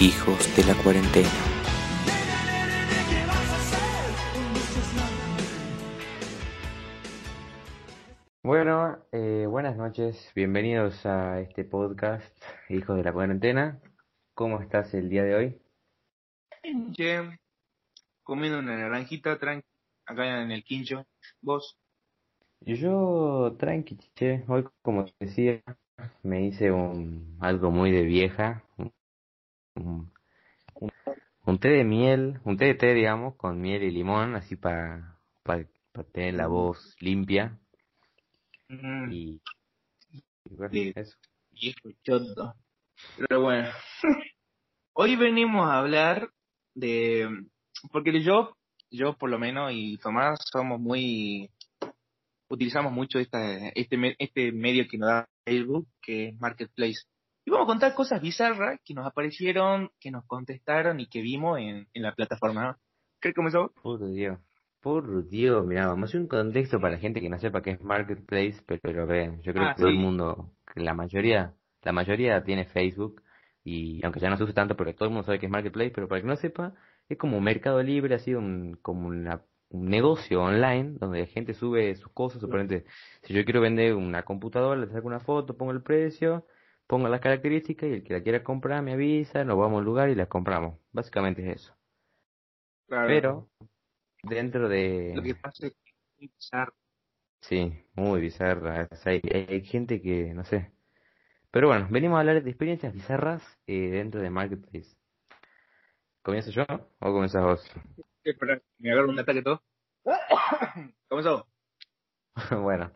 Hijos de la cuarentena. Bueno, eh, buenas noches, bienvenidos a este podcast, Hijos de la Cuarentena. ¿Cómo estás el día de hoy? Che, comiendo una naranjita tranqui, acá en el quincho. ¿Vos? Yo, tranqui, che, hoy como te decía, me hice un algo muy de vieja, un, un- un té de miel, un té de té, digamos, con miel y limón, así para tener la voz limpia. Mm, y, y bueno, eso. choto. Pero bueno, hoy venimos a hablar de... Porque yo, yo por lo menos y Tomás somos muy... Utilizamos mucho esta, este, este medio que nos da Facebook, que es Marketplace. Y vamos a contar cosas bizarras que nos aparecieron, que nos contestaron y que vimos en, en la plataforma. ¿no? ¿Qué comenzó? Por Dios, por Dios, mira, vamos a hacer un contexto para la gente que no sepa qué es Marketplace, pero, vean, yo creo Ah, que todo el mundo, que la mayoría, la mayoría tiene Facebook y aunque ya no se use tanto, pero todo el mundo sabe que es Marketplace, pero para el que no sepa, es como un mercado libre, así un, como una- un negocio online donde la gente sube sus cosas, suponete, si yo quiero vender una computadora, le saco una foto, pongo el precio, pongo las características y el que la quiera comprar me avisa, nos vamos al lugar y la compramos. Básicamente es eso. Claro. Pero dentro de... Lo que pasa es que es muy bizarro. Sí, muy bizarra. O sea, hay, hay- hay gente que, no sé. Pero bueno, venimos a hablar de experiencias bizarras eh, dentro de Marketplace. ¿Comienzo yo o comienzas vos? Espera, me agarro un ataque todo. Comenzó. Bueno,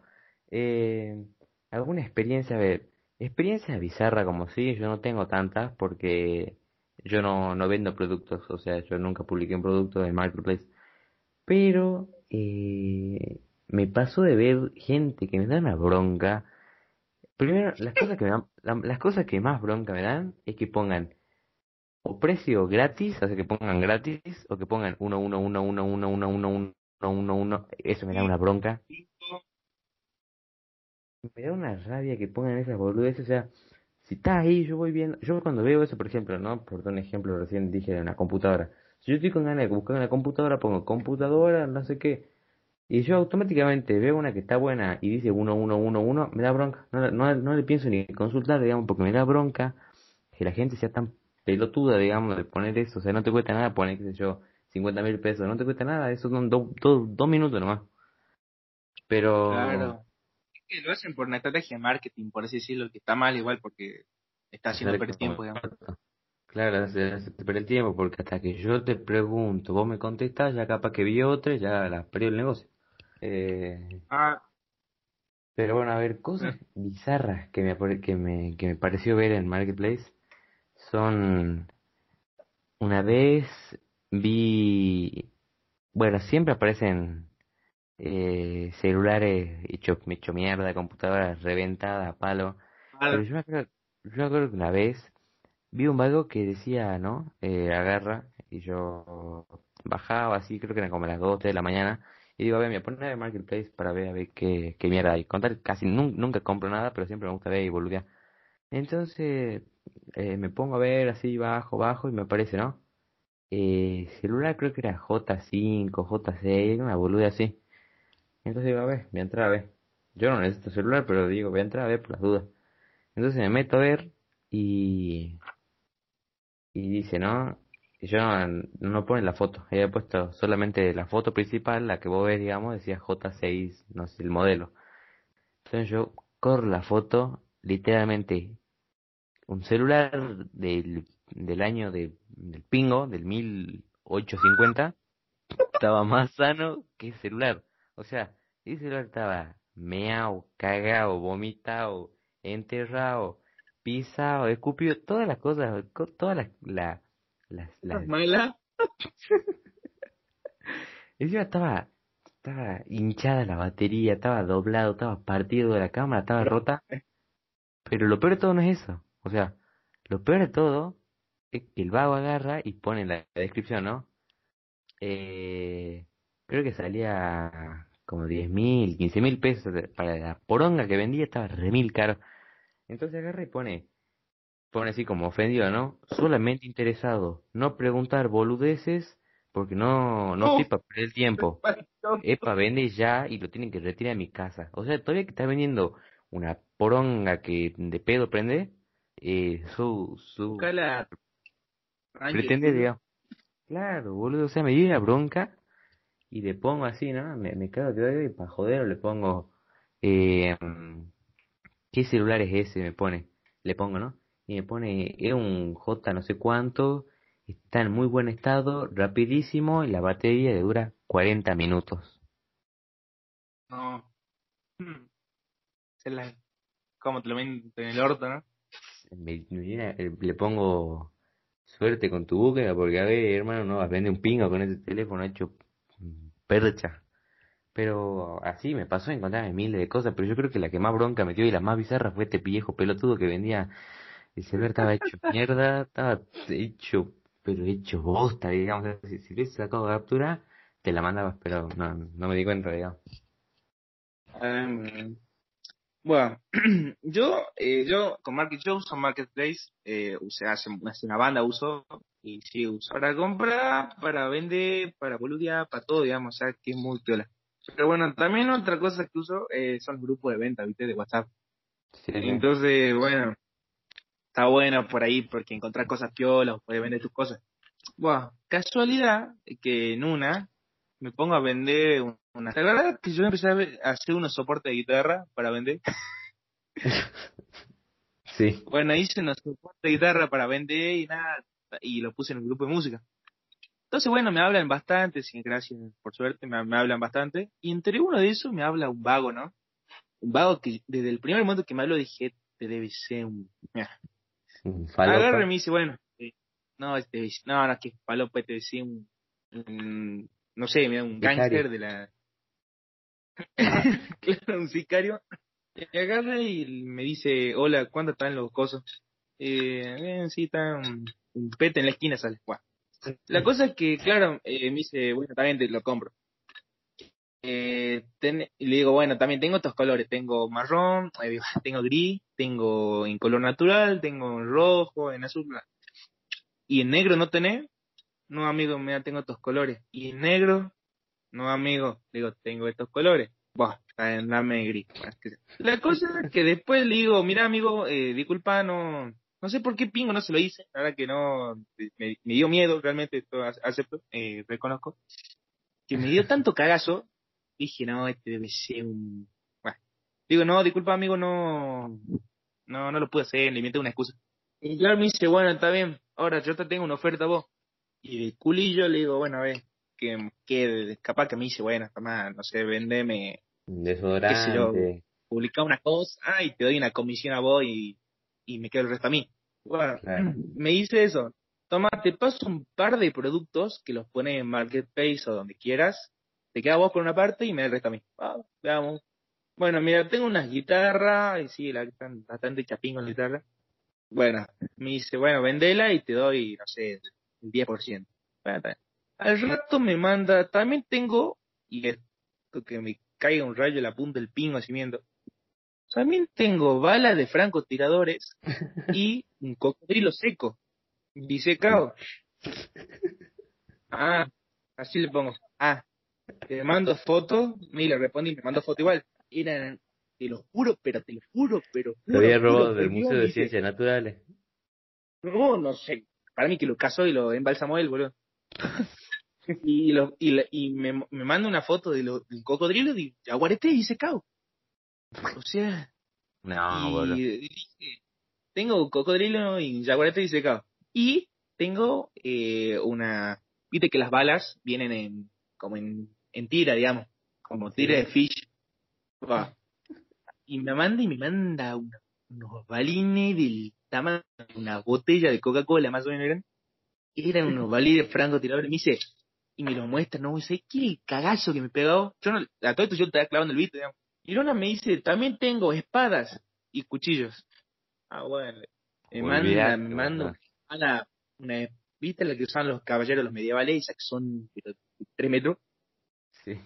eh, alguna experiencia, a ver, experiencia bizarra como sí, yo no tengo tantas porque yo no, no vendo productos, o sea, yo nunca publiqué un producto en Marketplace. Pero eh, me pasó de ver gente que me da una bronca. Primero, las cosas que me dan, la- las cosas que más bronca me dan es que pongan o precio gratis, o que pongan gratis, o que pongan 1, 1, 1, 1, 1, 1, 1, 1, 1, 1, eso me da una bronca. Me da una rabia que pongan esas boludeces, o sea, si está ahí, yo voy viendo, yo cuando veo eso, por ejemplo, ¿no? Por un ejemplo, recién dije de una computadora. Si yo estoy con ganas de buscar una computadora, pongo computadora, no sé qué, y yo automáticamente veo una que está buena y dice 1, 1, 1, 1, me da bronca, no, no, no le pienso ni consultar, digamos, porque me da bronca que la gente sea tan pelotuda, digamos, de poner eso, o sea, no te cuesta nada poner, qué sé yo, 50 mil pesos, no te cuesta nada, eso son do- do- dos minutos nomás. Pero... Claro. Es que lo hacen por una estrategia de marketing, por así decirlo, que está mal igual porque está haciendo perder tiempo, digamos. Claro, hace, hace perder el tiempo porque hasta que yo te pregunto, vos me contestás, ya capaz que vi otra, ya la perdió el negocio. Eh, Ah, pero bueno, a ver, cosas bizarras que me, que me, que me pareció ver en Marketplace son, una vez vi, bueno, siempre aparecen eh, celulares hecho mierda, computadoras reventadas a palo. Pero yo me acuerdo, yo me acuerdo que una vez vi un vago que decía, ¿no? Eh, agarra, y yo bajaba así, creo que eran como las 2, 3 de la mañana, y digo, a ver, me poner a Marketplace para ver a ver qué, qué mierda hay. Contar, casi nun- nunca compro nada, pero siempre me gusta ver y boludear. Entonces, eh, me pongo a ver así, bajo, bajo, y me aparece, ¿no? Eh, celular creo que era J5, J6, una boluda así. Entonces digo, a ver, voy a entrar a ver. Yo no necesito celular, pero digo, voy a entrar a ver por las dudas. Entonces me meto a ver y, y dice, ¿no? Yo no, pone la foto. Había puesto solamente la foto principal, la que vos ves, digamos, decía J6, no sé, el modelo. Entonces yo corro la foto, literalmente, un celular del, del año de, del pingo, del 1850, estaba más sano que el celular. O sea, ese celular estaba meao, cagado, vomitado, enterrado, pisado, escupido, todas las cosas, co- todas las, la- las, las, Mala. encima estaba, estaba hinchada la batería, estaba doblado, estaba partido de la cámara, estaba rota, pero lo peor de todo no es eso, o sea, lo peor de todo es que el vago agarra y pone en la descripción, ¿no? Eh, creo que salía como 10 mil, 15 mil pesos para la poronga que vendía, estaba re mil caro. Entonces agarra y pone pone así como ofendido, ¿no? Solamente interesado, no preguntar boludeces porque no, no Oh. estoy para perder el tiempo. Epa, vende ya y lo tienen que retirar de mi casa. O sea, todavía que está vendiendo una poronga que de pedo prende, eh, su, su, pretende, digamos. Claro, boludo, o sea, me dio la bronca y le pongo así, ¿no? Me, me cago de y para joder le pongo, eh, ¿qué celular es ese? Me pone, le pongo, ¿no? Y me pone, es un J no sé cuánto, está en muy buen estado, rapidísimo y la batería le dura 40 minutos. No. Hmm. Se la... Como te lo ven en el orto, ¿no? Me, eh, le pongo suerte con tu búsqueda porque a ver, hermano, no vender un pingo con ese teléfono hecho percha. Pero así me pasó encontrarme miles de cosas, pero yo creo que la que más bronca me dio y la más bizarra fue este viejo pelotudo que vendía el celular estaba hecho mierda, estaba hecho, pero hecho bosta, digamos. Si, si hubiese sacado captura, te la mandabas, pero no, no me di cuenta, digamos. Um, bueno, yo, eh, yo con Market, yo uso Marketplace, eh, usé hace, hace una banda uso y sí uso para comprar, para vender, para boludear, para todo, digamos, o sea que es muy piola. Pero bueno, también otra cosa que uso eh, son los grupos de venta, viste, de WhatsApp. Sí. Entonces, bueno, está bueno por ahí porque encontrar cosas piolas, puedes vender tus cosas. Bueno, casualidad que en una me pongo a vender un- una. La verdad que yo empecé a hacer unos soportes de guitarra para vender. Sí. Bueno, hice unos soportes de guitarra para vender y nada, y lo puse en un grupo de música. Entonces, bueno, me hablan bastante, sí, gracias, por suerte, me, me hablan bastante. Y entre uno de esos me habla un vago, ¿no? Un vago que desde el primer momento que me habló dije, te debe ser un... Agarra y me dice, bueno, eh, no, este, no, no, que palopa te decía un, un- no sé, un gángster de la... claro, un sicario. Y agarra y me dice, hola, ¿cuándo están los cosos? Eh, bien, sí, está un, pete en la esquina, sale. La cosa es que, claro, eh, me dice, bueno, también te lo compro. Eh, y le digo, bueno, también tengo estos colores, tengo marrón, eh, tengo gris, tengo en color natural, tengo en rojo, en azul. ¿Y en negro no tenés? No, amigo, mira, tengo estos colores. ¿Y en negro? No, amigo, digo, tengo estos colores. Buah, eh, dame gris. La cosa es que después le digo, mira, amigo, eh, disculpa, no, no sé por qué pingo no se lo hice. Verdad que no, me, dio miedo, realmente, acepto, eh, reconozco. Que me dio tanto cagazo, dije, no, este debe ser un... Bueno, digo, no, disculpa, amigo, no, no, no lo pude hacer, le inventé una excusa. Y claro, me dice, bueno, está bien, ahora yo te tengo una oferta a vos. Y de culillo le digo, bueno, a ver, que, que capaz que me dice, bueno, toma, no sé, vendeme, Desodorante. publicar una cosa y te doy una comisión a vos y, y me quedo el resto a mí. Bueno, Claro. me dice eso. Toma, te paso un par de productos que los pones en Marketplace o donde quieras. Te queda vos con una parte y me da el resto a mí. Ah, veamos. Bueno, mira, tengo unas guitarras, y sí, la están bastante chapín con la guitarra. Bueno, me dice, bueno, vendela y te doy, no sé, el 10%. Bueno, está bien. Al rato me manda, también tengo, y esto que me caiga un rayo en la punta del pingo así viendo. También tengo balas de francotiradores y un cocodrilo seco, disecado. Ah, así le pongo. Ah, te mando foto, y le respondí, me mando foto igual. Eran, te lo juro, pero te lo juro, pero. Lo había robado del Dios, Museo de dice, Ciencias Naturales. No, no sé. Para mí que lo casó y lo embalsamó él, boludo. y lo, y, la- y me, me manda una foto de lo, del cocodrilo de jaguarete y secado. O sea, No, y boludo. dije, tengo cocodrilo y jaguarete disecado. Y tengo eh, una, viste que las balas vienen en, como en, en tira, digamos, como tira de fish. Va. Y me manda y me manda una- unos balines del tamaño de una botella de Coca-Cola, más o menos eran. Eran unos balines francotiradores. Me dice, y me lo muestra, no sé qué cagazo que me pegó. Yo no, a todo esto yo estaba clavando el beat, digamos. Y Lona me dice, también tengo espadas y cuchillos. Ah, bueno. Me manda, me manda una, una, ¿viste la que usan los caballeros, los medievales? Esas que son tres metros. Sí.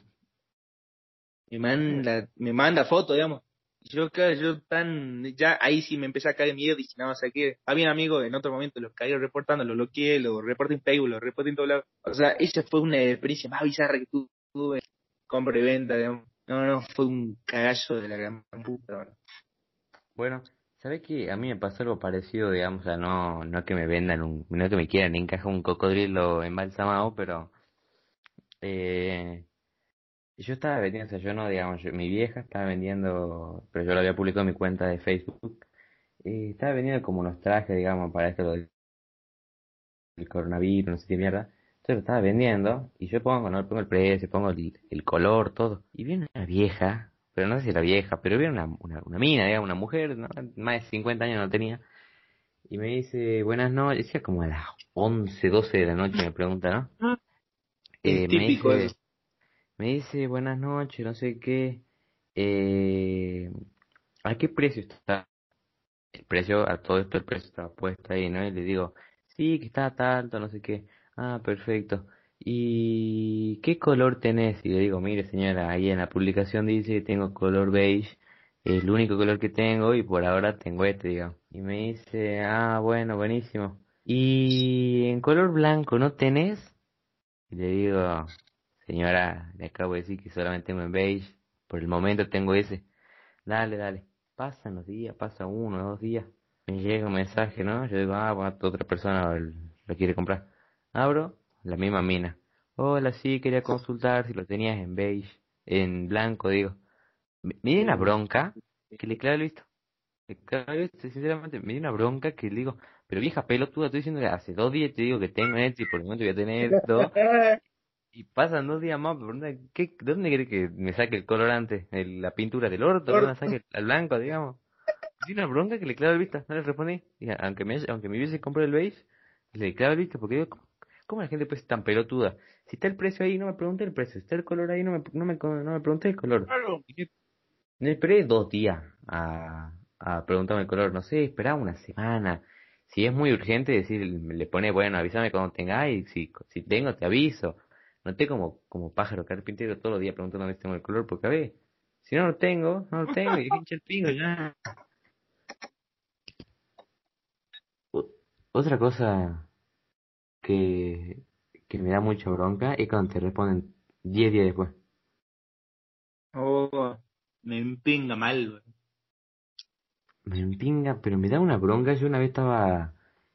Me manda, me manda foto, digamos. Yo, yo tan, ya ahí sí me empecé a caer miedo, dije, no, o sea que, había amigo en otro momento, lo caí reportando, lo bloqueé, lo reporté en Facebook, lo reporté en todo lado. O sea, esa fue una experiencia más bizarra que tuve, compra y venta, digamos. No, no, fue un cagazo de la gran puta. Bueno, ¿sabes qué? A mí me pasó algo parecido, digamos, o sea, no, no que me vendan un, no que me quieran encajar un cocodrilo embalsamado, pero, eh, yo estaba vendiendo, o sea, yo no, digamos, mi vieja estaba vendiendo, pero yo lo había publicado en mi cuenta de Facebook, y estaba vendiendo como unos trajes, digamos, para esto del, coronavirus, no sé qué mierda. Entonces lo estaba vendiendo, y yo pongo, ¿no? Pongo el precio, pongo el, color, todo. Y viene una vieja, pero no sé si era vieja, pero viene una, una, una mina, digamos, una mujer, más de 50 años no tenía. Y me dice, buenas noches, decía como a las 11, 12 de la noche, me pregunta, ¿no? Ah, eh, típico me dice, me dice, buenas noches, no sé qué. Eh, ¿A qué precio está? El precio, a todo esto el precio estaba puesto ahí, ¿no? Y le digo, sí, que está tanto, no sé qué. Ah, perfecto. ¿Y qué color tenés? Y le digo, mire señora, ahí en la publicación dice que tengo color beige, es el único color que tengo y por ahora tengo este, digamos. Y me dice, ah, bueno, buenísimo. ¿Y en color blanco no tenés? Y le digo, Señora, le acabo de decir que solamente tengo en beige. Por el momento tengo ese. Dale, dale. Pasan los días, pasa uno, dos días. Me llega un mensaje, ¿no? Yo digo, ah, otra persona lo quiere comprar. Abro, la misma mina. Hola, sí, quería consultar si lo tenías en beige, en blanco, digo. Dio una bronca que le claro visto. Le claro visto, sinceramente, me dio una bronca que le digo, pero vieja pelotuda, estoy diciendo que hace dos días te digo que tengo este y por el momento voy a tener esto. Y pasan dos días más, ¿dónde, qué, ¿dónde quiere que me saque el colorante? ¿El, ¿La pintura del orto? ¿Dónde saque el blanco, digamos? Sí, una bronca que le clavo el vista, no le respondí. Y aunque me, aunque me hubiese comprado el beige, le clavo el vista porque digo, ¿cómo la gente puede ser tan pelotuda? Si está el precio ahí, no me pregunté el precio. Si está el color ahí, no me, no me, no me pregunté el color. Claro. Me esperé dos días a, a preguntarme el color. No sé, esperaba una semana. Si es muy urgente, decir, le pone, bueno, avísame cuando tengáis. Si, si tengo, te aviso noté como, como pájaro carpintero todos los días preguntándome si tengo el color, porque a ver, si no lo tengo, no lo tengo, y pinche el pingo ya. Otra cosa que, que me da mucha bronca es cuando te responden 10 días después. Oh, me empinga mal, Me empinga, pero me da una bronca. Yo una vez estaba,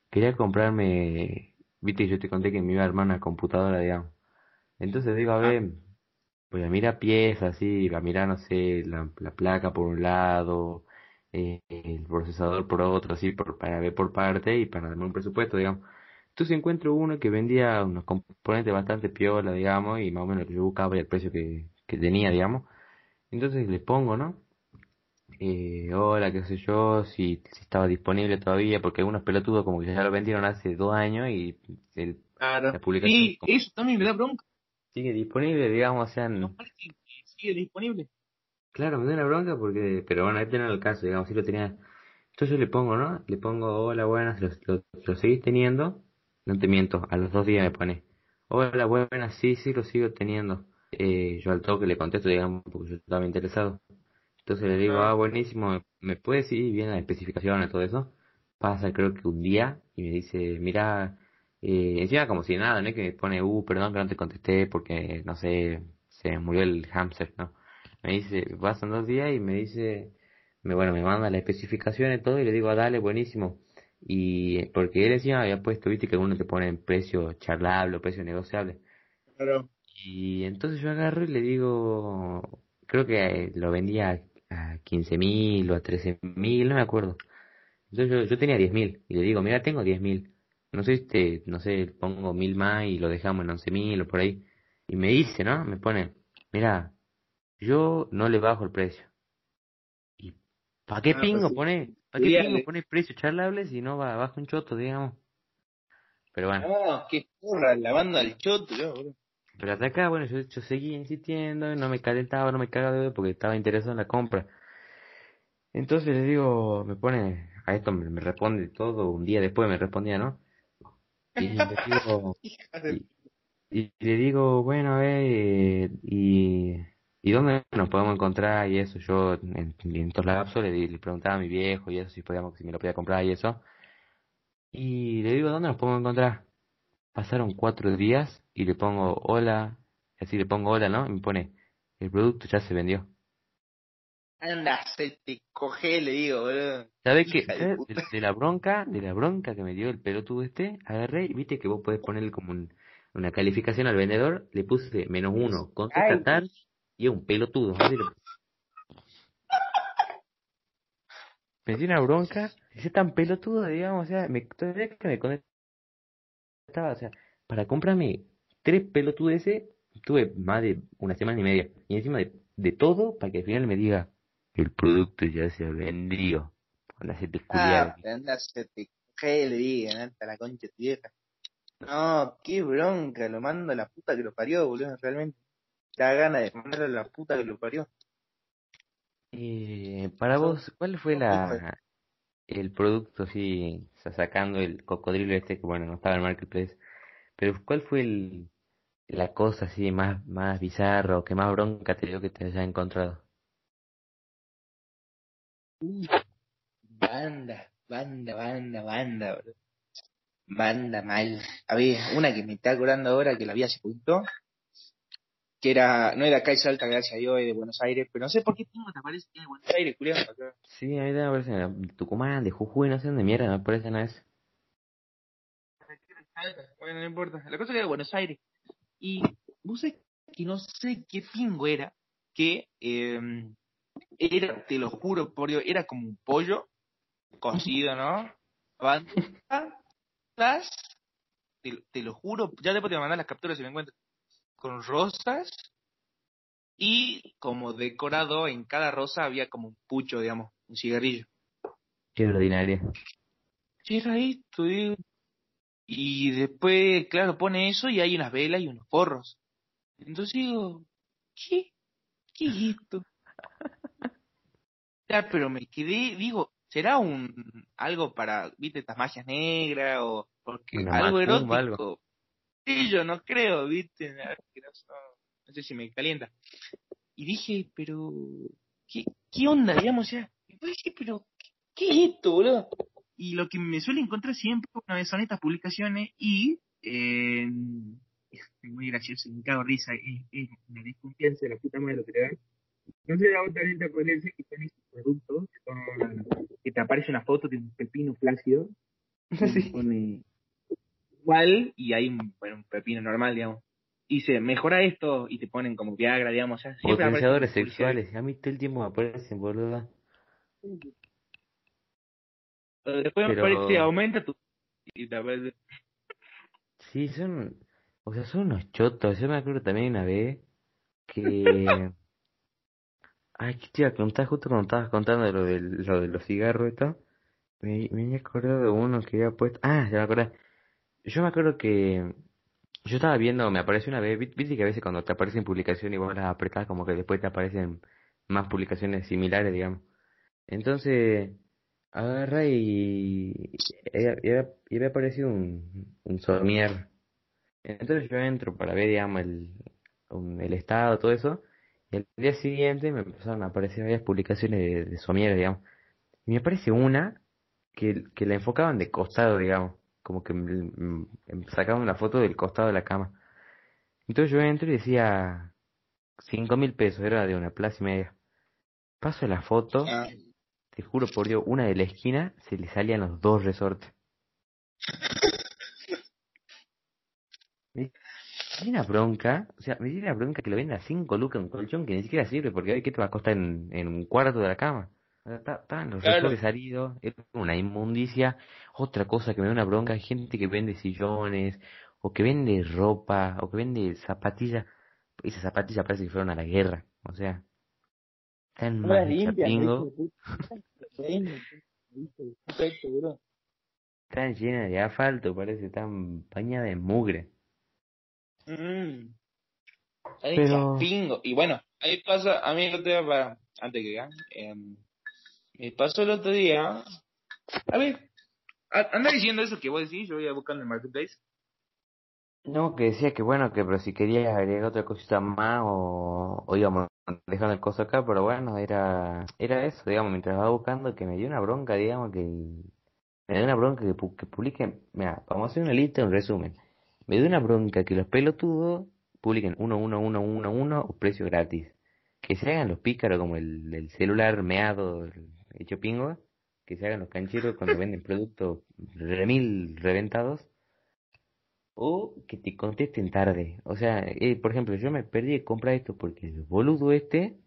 quería comprarme, viste, yo te conté que me iba a armar una computadora, digamos. Entonces digo, a ver, voy a mirar piezas, así, a mirar, no sé, la, la placa por un lado, eh, el procesador por otro, así, por, para ver por parte y para darme un presupuesto, digamos. Entonces encuentro uno que vendía unos componentes bastante piola, digamos, y más o menos lo que yo buscaba y el precio que, que tenía, digamos. Entonces le pongo, ¿no? Eh, hola, qué sé yo, si, si estaba disponible todavía, porque algunos pelotudos como que ya lo vendieron hace dos años y el, la publicación... Y eso también me da bronca sigue disponible, digamos, o sea... No, sigue disponible. Claro, me da una bronca porque... Pero bueno, este no era el caso, digamos, si lo tenía... Entonces yo le pongo, ¿no? Le pongo, hola, buenas, lo, lo, seguís teniendo. No te miento, a los dos días me pone, hola, buenas, sí, sí, lo sigo teniendo. Eh, yo al toque le contesto, digamos, porque yo estaba interesado. Entonces le digo, ah, buenísimo, ¿me puedes ir bien las especificaciones, todo eso? Pasa creo que un día y me dice, mira, eh, encima como si nada, ¿no? Que me pone, uh, perdón que no te contesté porque, no sé, se murió el hamster, ¿no? Me dice, pasan dos días y me dice, me, bueno, me manda las especificaciones y todo y le digo, ah, dale, buenísimo. Y porque él encima había puesto, viste, que uno te pone precio charlable o precio negociable. Claro. Y entonces yo agarro y le digo, creo que lo vendía a 15 mil o a 13 mil, no me acuerdo. Entonces yo, yo tenía 10 mil y le digo, mira, tengo 10 mil no sé, este, no sé, pongo mil más y lo dejamos en once mil o por ahí. Y me dice, ¿no? Me pone, mira, yo no le bajo el precio. ¿Y para qué ah, pingo pues pone? ¿Para qué pingo pone precio charlable si no va bajo un choto, digamos? Pero bueno. No, qué porra, la banda del choto, Pero hasta acá, bueno, yo, yo seguía insistiendo, no me calentaba, no me cagaba porque estaba interesado en la compra. Entonces le digo, me pone, a esto me responde todo, un día después me respondía, ¿no? Y le digo, y, le digo bueno, a ver, y, ¿y dónde nos podemos encontrar? Y eso, yo en, en todos lapsos le, le preguntaba a mi viejo y eso, si podíamos, si me lo podía comprar y eso. Y le digo, ¿dónde nos podemos encontrar? Pasaron cuatro días y le pongo hola, así le pongo hola, ¿no? Y me pone, el producto ya se vendió. Anda, se te coge, le digo, boludo. ¿Sabes qué? De la bronca, de la bronca que me dio el pelotudo este, agarré y viste que vos podés ponerle como un- una calificación al vendedor, le puse menos uno, tal, y es un pelotudo. le- Me dio una bronca, ese tan pelotudo, digamos, o sea, me, todavía que me contestaba, o sea, para comprarme tres pelotudeces, tuve más de una semana y media, y encima de, de todo, para que al final me diga, el producto ya se vendió. Anda, se te Ah, coge, le digo, anda la concha vieja. No, qué bronca, lo mando a la puta que lo parió, boludo, realmente. Da gana de mandarlo a la puta que lo parió. Eh, para vos, ¿cuál fue la el producto así, o sea, sacando el cocodrilo este que bueno, no estaba en Marketplace, pero cuál fue el la cosa así más más bizarra o que más bronca te dio que te hayas encontrado? Uy, banda, banda, banda, banda, bro. Banda mal. Había una que me está acordando ahora que la vi hace poquito, que era, no era acá de Salta, gracias a Dios, es de Buenos Aires, pero no sé por qué tengo te aparece que es de Buenos Aires, culiao, acá. Sí, a mí me parece de Tucumán, de Jujuy, no sé dónde mierda me parece no es. Bueno, no importa. La cosa que era de Buenos Aires. Y vos sabés que no sé qué pingo era, que eh, era, te lo juro, por Dios, era como un pollo cocido, ¿no? Bandeja, las, te, te lo juro, ya después te voy a mandar las capturas si me encuentro, con rosas y como decorado en cada rosa había como un pucho, digamos, un cigarrillo. Qué ordinaria. ¿Qué era esto? digo? Y después, claro, pone eso y hay unas velas y unos porros. Entonces digo, ¿qué? ¿Qué es esto? Ya, pero me quedé, digo, ¿será un algo para, viste, estas magias negras o porque Una algo erótico? algo. Sí, yo no creo, viste, no sé si me calienta. Y dije, pero, ¿qué, qué onda, digamos, ya? Y después dije, pero, ¿qué, qué es esto, boludo? Y lo que me suele encontrar siempre una vez son estas publicaciones y eh, es muy gracioso, me cago en risa, es, es una desconfianza de la puta madre lo que te dan. No sé, la otra gente puede decir que esos productos que, son- que te aparece una foto de un pepino flácido y pone igual y hay un, bueno, un pepino normal, digamos. Y dice, mejora esto y te ponen como Viagra, digamos. Ya, siempre Potenciadores sexuales, a mí todo el tiempo me aparecen, boludo. Pero Después Pero- aparece, aumenta tu... Y te aparece... Sí, son, o sea, son unos chotos. Yo me acuerdo también una vez que, ay, ¿qué te iba a contar? Justo cuando estabas contando lo de, lo de los cigarros y todo, me, me había acordado de uno que había puesto, ah, ya me acordé. Yo me acuerdo que yo estaba viendo, me apareció una vez, vi- viste que a veces cuando te aparecen publicaciones y vos las apretás, como que después te aparecen más publicaciones similares, digamos. Entonces, agarra y, y, había, y había aparecido un, un somier. Entonces yo entro para ver, digamos, el, el estado, todo eso. Y al día siguiente me empezaron a aparecer varias publicaciones de, de digamos. Y me aparece una que, que la enfocaban de costado, digamos. Como que me- me- me sacaban una foto del costado de la cama. Entonces yo entro y decía cinco mil pesos, era de una plaza y media. Paso la foto, Ah, te juro por Dios, una de la esquina se le salían los dos resortes. Me una bronca, o sea, me una bronca que lo venda a 5 lucas un colchón que ni siquiera sirve, porque hoy qué te va a costar en, en un cuarto de la cama. Estaban los Claro. resortes salidos, es una inmundicia. Otra cosa que me da una bronca, hay gente que vende sillones, o que vende ropa, o que vende zapatillas. Esas zapatillas parece que fueron a la guerra, o sea, están no más las hechas limpian, pingo. hijo de asfalto, parece, están bañadas de mugre. Mm. Pero- pingo. Y bueno, ahí pasa, a mí el otro día, para, antes que diga, em, me pasó el otro día, a ver, anda diciendo eso que vos decís, yo voy a buscar en el marketplace, No, que decía que bueno, que pero si querías agregar otra cosita más o, o íbamos dejando el coso acá, pero bueno, era era eso, digamos, mientras va buscando que me dio una bronca, digamos, que me dio una bronca que, que publiquen, mira, vamos a hacer una lista, un resumen. Me dio una bronca que los pelotudos publiquen uno, uno, uno, uno, uno, precio gratis. Que se hagan los pícaros como el, el celular meado, hecho pingo, que se hagan los cancheros cuando venden productos remil reventados o que te contesten tarde. O sea, eh, por ejemplo, yo me perdí de comprar esto porque el boludo este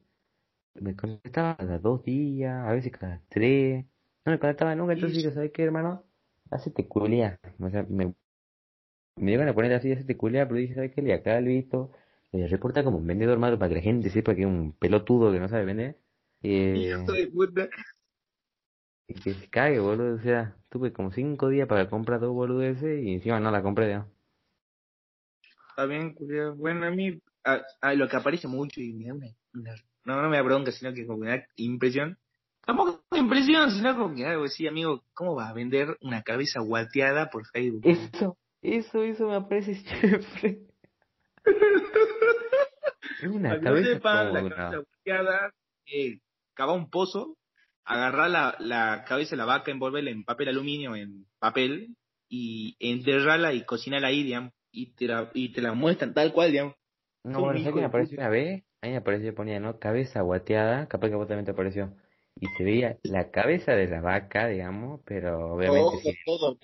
me contestaba cada dos días, a veces cada tres. No me contestaba nunca, entonces digo, ¿sabes qué, hermano? Hacete culia. O sea, me, me iban a poner así, hacete culia, pero dije, ¿sabes qué? Le acá visto le reporta como un vendedor malo para que la gente sepa que es un pelotudo que no sabe vender. Eh, y que se cague, boludo. O sea, tuve como cinco días para comprar dos boludeces y encima no la compré ya. Está bien, Bueno, a mí a, lo que aparece mucho y me da una, no, no me da bronca, sino que como me da impresión. Tampoco impresión, sino como que algo así, amigo, ¿cómo vas a vender una cabeza guateada por Facebook? Eso, eso, eso me aparece siempre. es una cabeza, sepan, la cabeza guateada, eh, cava un pozo, agarrar la, la cabeza de la vaca, envolverla en papel aluminio, en papel, y enterrarla y cocinarla ahí, digamos y te la, y te la muestran tal cual, digamos. No, bueno, ¿sabes que me apareció una vez? A mí me apareció, ponía, ¿no? Cabeza guateada, capaz que vos también te apareció. Y se veía la cabeza de la vaca, digamos, pero obviamente. Todo,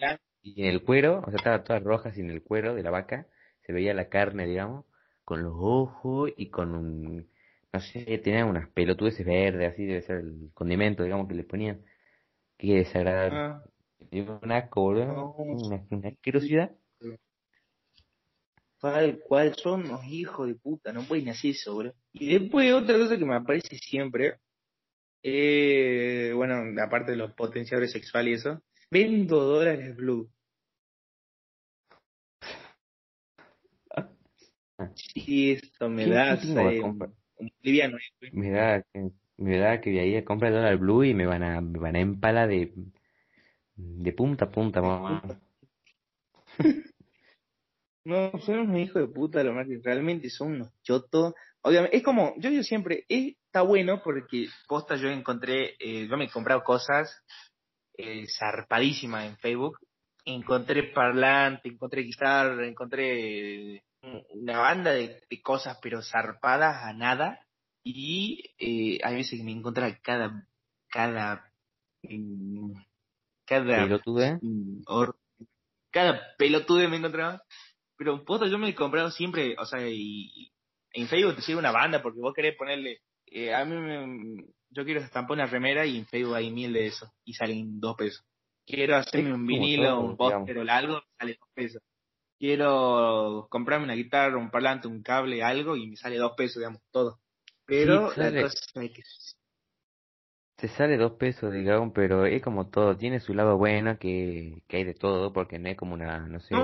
Y en el cuero, o sea, estaba toda roja sin el cuero de la vaca, se veía la carne, digamos, con los ojos y con un. No sé, tenía unas pelotudes verdes, así debe ser el condimento, digamos, que le ponían. Qué desagradable. Ah. Un asco, boludo. Una, una asquerosidad tal cual son los hijos de puta, no pueden hacer eso, bro. Y después otra cosa que me aparece siempre, eh, bueno, aparte de los potenciadores sexuales y eso, vendo dólares blue. Sí, esto me da un, liviano. Me da que me da que de ahí compra el dólar blue y me van a me van a empalar de de punta a punta, mamá. No, son unos hijos de puta, lo más que realmente son unos chotos. Obviamente, es como, yo digo siempre, está bueno porque posta yo encontré, eh, yo me he comprado cosas eh, zarpadísimas en Facebook. Encontré parlante, encontré guitarra, encontré una banda de, cosas, pero zarpadas a nada. Y eh, hay veces que me encuentro cada, cada, cada, pelotude, mm, cada pelotude me encontraba pero puta, yo me he comprado siempre, o sea, y, en Facebook te sigue una banda porque vos querés ponerle, eh, a mí me, yo quiero estampar una remera y en Facebook hay mil de eso y salen dos pesos. Quiero hacerme un vinilo, un póster o algo, sale dos pesos. Quiero comprarme una guitarra, un parlante, un cable, algo y me sale dos pesos, digamos, todo. Pero la cosa es que te sale dos pesos, digamos, pero es como todo, tiene su lado bueno que, que hay de todo, porque no es como una, no sé,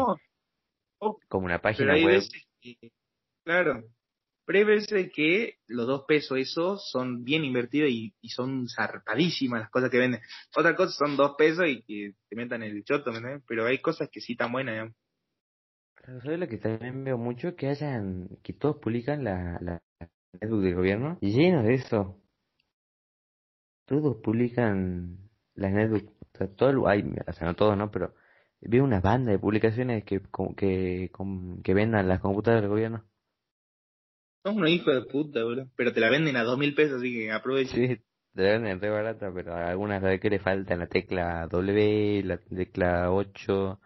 como una página web. claro, pero hay veces que los dos pesos esos son bien invertidos y, son zarpadísimas las cosas que venden. Otra cosa son dos pesos y que te metan el choto, pero hay cosas que sí están buenas. Digamos. Pero ¿sabes lo que también veo mucho? Que hayan, que todos publican la, la del gobierno lleno de eso. Todos publican las netbooks, o sea, todo, hay, o sea, no todos, ¿no? Pero veo una banda de publicaciones que, que, que vendan las computadoras del gobierno. Son unos hijos de puta, bro. Pero te la venden a dos mil pesos, así que aprovecha. Sí, te la venden re barata, pero algunas de que le faltan la tecla W, la tecla 8,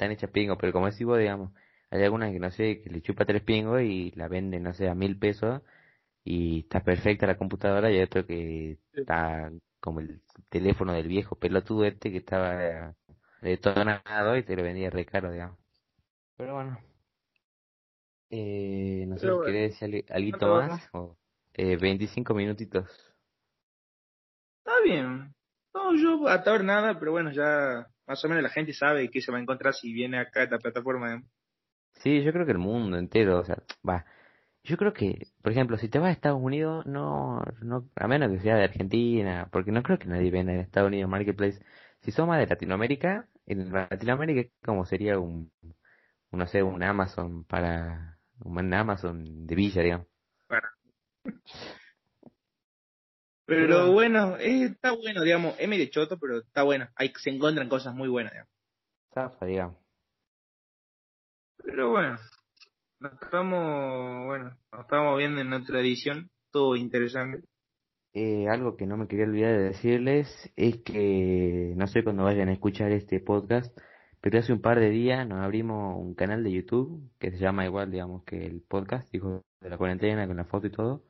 están hechas pingos, pero como decís vos, digamos, hay algunas que no sé, que le chupa tres pingos y la venden, no sé, a mil pesos y está perfecta la computadora y hay otro que está como el teléfono del viejo pelotudo este que estaba detonado y te lo vendía re caro, digamos. Pero bueno. Eh, no sé, si ¿querés decir algo más? O, eh, 25 minutitos. Está bien. No, yo hasta ahora nada, pero bueno, ya más o menos la gente sabe qué se va a encontrar si viene acá a esta plataforma. Sí, yo creo que el mundo entero, o sea, va. Yo creo que, por ejemplo, si te vas a Estados Unidos, no, no, a menos que sea de Argentina, porque no creo que nadie venda en Estados Unidos Marketplace. Si sos más de Latinoamérica, en Latinoamérica como sería un, no sé, un Amazon para, un Amazon de Villa, digamos. Pero bueno, eh, está bueno, digamos, es medio choto, pero está bueno. Ahí se encuentran cosas muy buenas, digamos. Zafa, digamos. Pero bueno, nos estamos, bueno, nos estamos viendo en otra edición, todo interesante. Eh, algo que no me quería olvidar de decirles es que no sé cuándo vayan a escuchar este podcast, pero hace un par de días nos abrimos un canal de YouTube que se llama igual, digamos, que el podcast, Hijos de la Cuarentena, con la foto y todo,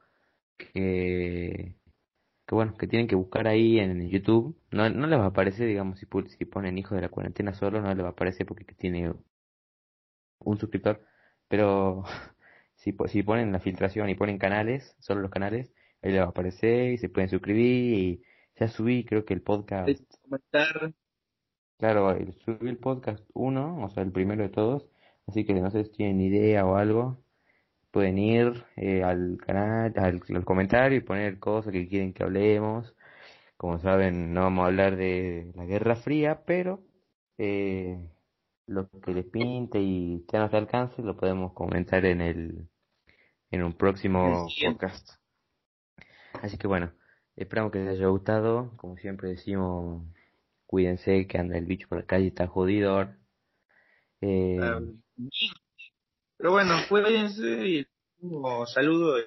que, que bueno, que tienen que buscar ahí en YouTube. No, no les va a aparecer, digamos, si, si ponen Hijos de la Cuarentena solo, no les va a aparecer porque tiene un suscriptor, pero si, si ponen la filtración y ponen canales, solo los canales, ahí les va a aparecer y se pueden suscribir y ya subí creo que el podcast. Claro subí el podcast uno o sea el primero de todos. Así que no sé si tienen idea o algo pueden ir eh, al canal al, al, comentario y poner cosas que quieren que hablemos como saben no vamos a hablar de la Guerra Fría pero eh, lo que les pinte y que a nuestro alcance lo podemos comentar en el en un próximo podcast Así que bueno, esperamos que les haya gustado. Como siempre decimos, cuídense que anda el bicho por la calle, está jodido. Eh... Pero bueno, cuídense y un saludo.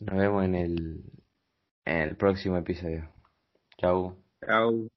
Nos vemos en el, en el próximo episodio. Chau. Chau.